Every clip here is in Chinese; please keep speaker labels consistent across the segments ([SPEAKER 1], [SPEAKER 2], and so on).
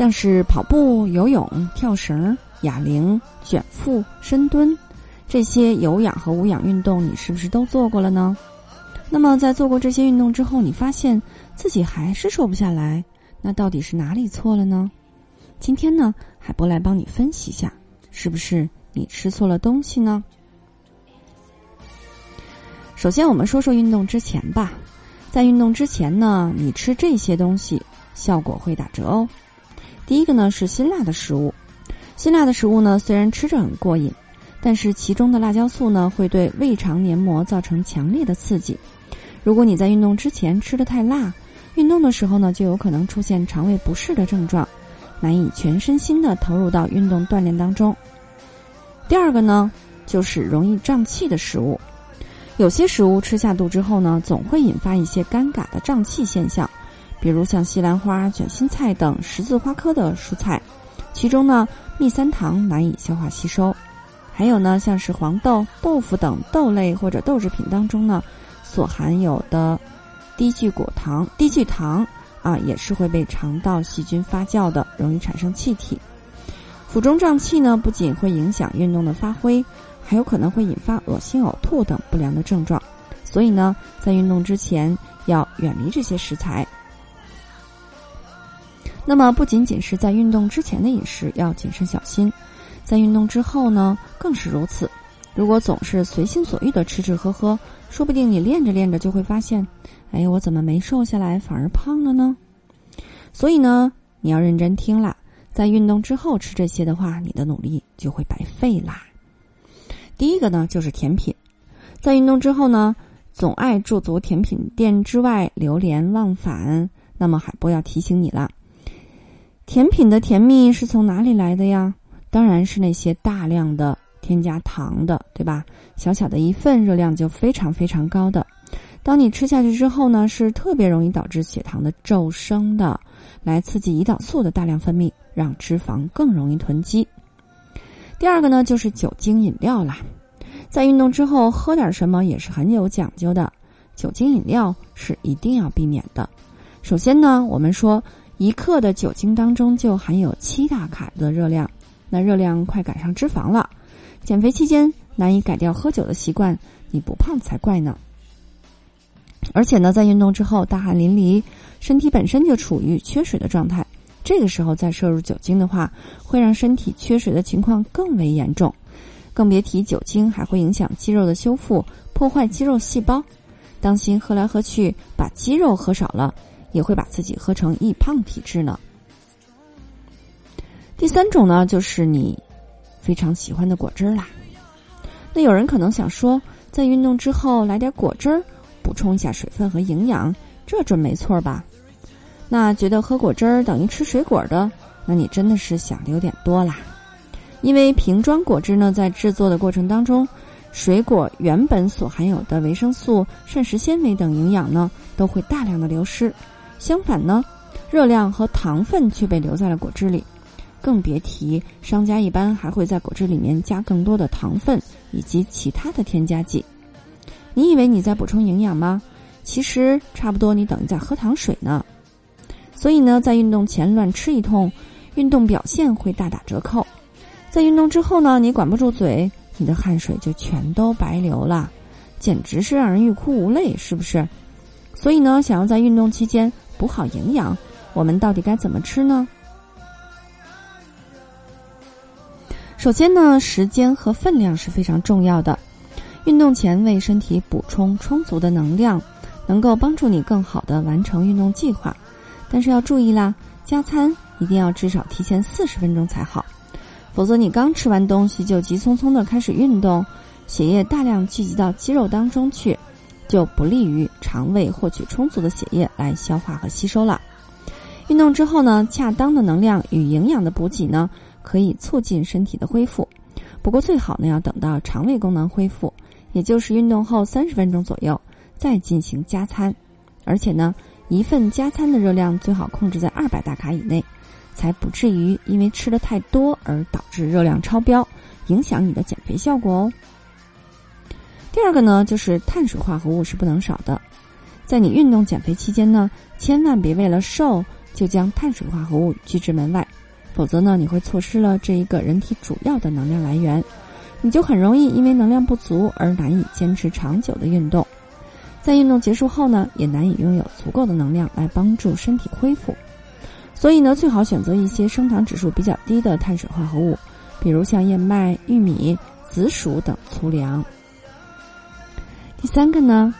[SPEAKER 1] 像是跑步、游泳、跳绳、哑铃、卷腹、深蹲这些有氧和无氧运动，你是不是都做过了呢？那么在做过这些运动之后，你发现自己还是瘦不下来，那到底是哪里错了呢？今天呢，海波来帮你分析一下，是不是你吃错了东西呢？首先，我们说说运动之前吧。在运动之前呢，你吃这些东西效果会打折哦。第一个呢是辛辣的食物，辛辣的食物呢虽然吃着很过瘾，但是其中的辣椒素呢会对胃肠黏膜造成强烈的刺激。如果你在运动之前吃的太辣，运动的时候呢就有可能出现肠胃不适的症状。难以全身心的投入到运动锻炼当中。第二个呢，就是容易胀气的食物。有些食物吃下肚之后呢，总会引发一些尴尬的胀气现象，比如像西兰花、卷心菜等十字花科的蔬菜，其中呢，蜜三糖难以消化吸收。还有呢，像是黄豆、豆腐等豆类或者豆制品当中呢，所含有的低聚果糖、低聚糖。啊，也是会被肠道细菌发酵的，容易产生气体。腹中胀气呢，不仅会影响运动的发挥，还有可能会引发恶心、呕吐等不良的症状。所以呢，在运动之前要远离这些食材。那么，不仅仅是在运动之前的饮食要谨慎小心，在运动之后呢，更是如此。如果总是随心所欲的吃吃喝喝，说不定你练着练着就会发现，哎，我怎么没瘦下来，反而胖了呢？所以呢，你要认真听啦，在运动之后吃这些的话，你的努力就会白费啦。第一个呢，就是甜品，在运动之后呢，总爱驻足甜品店之外流连忘返，那么海波要提醒你了，甜品的甜蜜是从哪里来的呀？当然是那些大量的。添加糖的，对吧？小小的一份热量就非常非常高的，当你吃下去之后呢，是特别容易导致血糖的骤升的，来刺激胰岛素的大量分泌，让脂肪更容易囤积。第二个呢，就是酒精饮料啦，在运动之后喝点什么也是很有讲究的，酒精饮料是一定要避免的。首先呢，我们说一克的酒精当中就含有七大卡的热量，那热量快赶上脂肪了。减肥期间难以改掉喝酒的习惯，你不胖才怪呢。而且呢，在运动之后大汗淋漓，身体本身就处于缺水的状态，这个时候再摄入酒精的话，会让身体缺水的情况更为严重。更别提酒精还会影响肌肉的修复，破坏肌肉细胞。当心喝来喝去把肌肉喝少了，也会把自己喝成易胖体质呢。第三种呢，就是你。非常喜欢的果汁啦，那有人可能想说，在运动之后来点果汁儿，补充一下水分和营养，这准没错吧？那觉得喝果汁儿等于吃水果的，那你真的是想的有点多啦。因为瓶装果汁呢，在制作的过程当中，水果原本所含有的维生素、膳食纤维等营养呢，都会大量的流失，相反呢，热量和糖分却被留在了果汁里。更别提商家一般还会在果汁里面加更多的糖分以及其他的添加剂。你以为你在补充营养吗？其实差不多你等于在喝糖水呢。所以呢，在运动前乱吃一通，运动表现会大打折扣。在运动之后呢，你管不住嘴，你的汗水就全都白流了，简直是让人欲哭无泪，是不是？所以呢，想要在运动期间补好营养，我们到底该怎么吃呢？首先呢，时间和分量是非常重要的。运动前为身体补充充足的能量，能够帮助你更好的完成运动计划。但是要注意啦，加餐一定要至少提前四十分钟才好，否则你刚吃完东西就急匆匆的开始运动，血液大量聚集到肌肉当中去，就不利于肠胃获取充足的血液来消化和吸收了。运动之后呢，恰当的能量与营养的补给呢，可以促进身体的恢复。不过最好呢，要等到肠胃功能恢复，也就是运动后三十分钟左右再进行加餐。而且呢，一份加餐的热量最好控制在二百大卡以内，才不至于因为吃的太多而导致热量超标，影响你的减肥效果哦。第二个呢，就是碳水化合物是不能少的。在你运动减肥期间呢，千万别为了瘦。就将碳水化合物拒之门外，否则呢，你会错失了这一个人体主要的能量来源，你就很容易因为能量不足而难以坚持长久的运动，在运动结束后呢，也难以拥有足够的能量来帮助身体恢复。所以呢，最好选择一些升糖指数比较低的碳水化合物，比如像燕麦、玉米、紫薯等粗粮。第三个呢，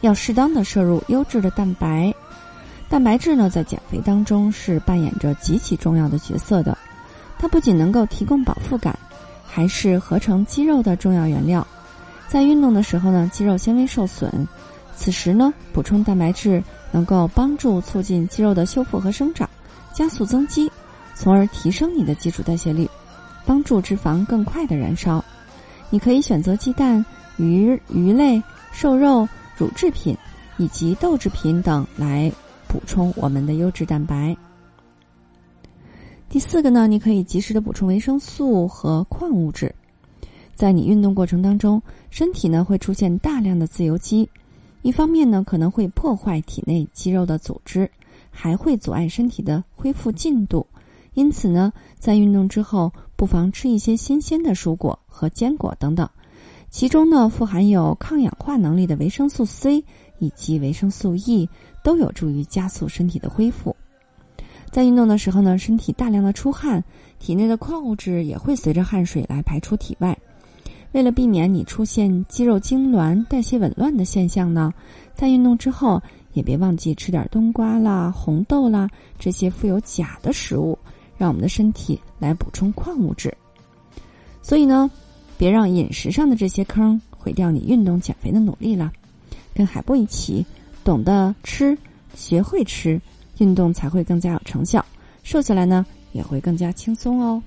[SPEAKER 1] 要适当的摄入优质的蛋白。蛋白质呢，在减肥当中是扮演着极其重要的角色的。它不仅能够提供饱腹感，还是合成肌肉的重要原料。在运动的时候呢，肌肉纤维受损，此时呢，补充蛋白质能够帮助促进肌肉的修复和生长，加速增肌，从而提升你的基础代谢率，帮助脂肪更快的燃烧。你可以选择鸡蛋、鱼、鱼类、瘦肉、乳制品以及豆制品等来。补充我们的优质蛋白。第四个呢，你可以及时的补充维生素和矿物质。在你运动过程当中，身体呢会出现大量的自由基，一方面呢可能会破坏体内肌肉的组织，还会阻碍身体的恢复进度。因此呢，在运动之后，不妨吃一些新鲜的蔬果和坚果等等，其中呢富含有抗氧化能力的维生素 C 以及维生素 E。都有助于加速身体的恢复。在运动的时候呢，身体大量的出汗，体内的矿物质也会随着汗水来排出体外。为了避免你出现肌肉痉挛、代谢紊乱的现象呢，在运动之后也别忘记吃点冬瓜啦、红豆啦这些富有钾的食物，让我们的身体来补充矿物质。所以呢，别让饮食上的这些坑毁掉你运动减肥的努力了。跟海波一起。懂得吃，学会吃，运动才会更加有成效，瘦下来呢也会更加轻松哦。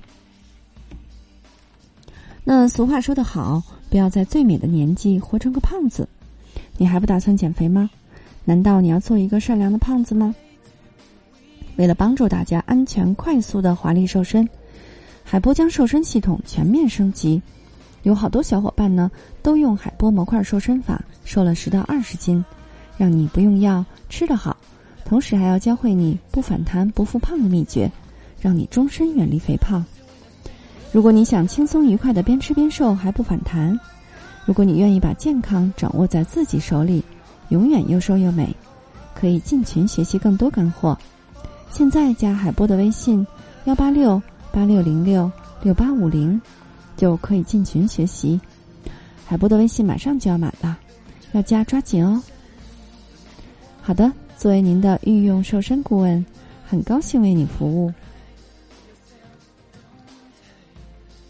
[SPEAKER 1] 那俗话说得好，不要在最美的年纪活成个胖子。你还不打算减肥吗？难道你要做一个善良的胖子吗？为了帮助大家安全快速的华丽瘦身，海波将瘦身系统全面升级，有好多小伙伴呢都用海波模块瘦身法瘦了十到二十斤。让你不用药吃得好，同时还要教会你不反弹不复胖的秘诀，让你终身远离肥胖。如果你想轻松愉快的边吃边瘦还不反弹，如果你愿意把健康掌握在自己手里，永远又瘦又美，可以进群学习更多干货。现在加海波的微信幺八六八六零六六八五零，就可以进群学习。海波的微信马上就要满了，要加抓紧哦。好的，作为您的御用瘦身顾问，很高兴为你服务。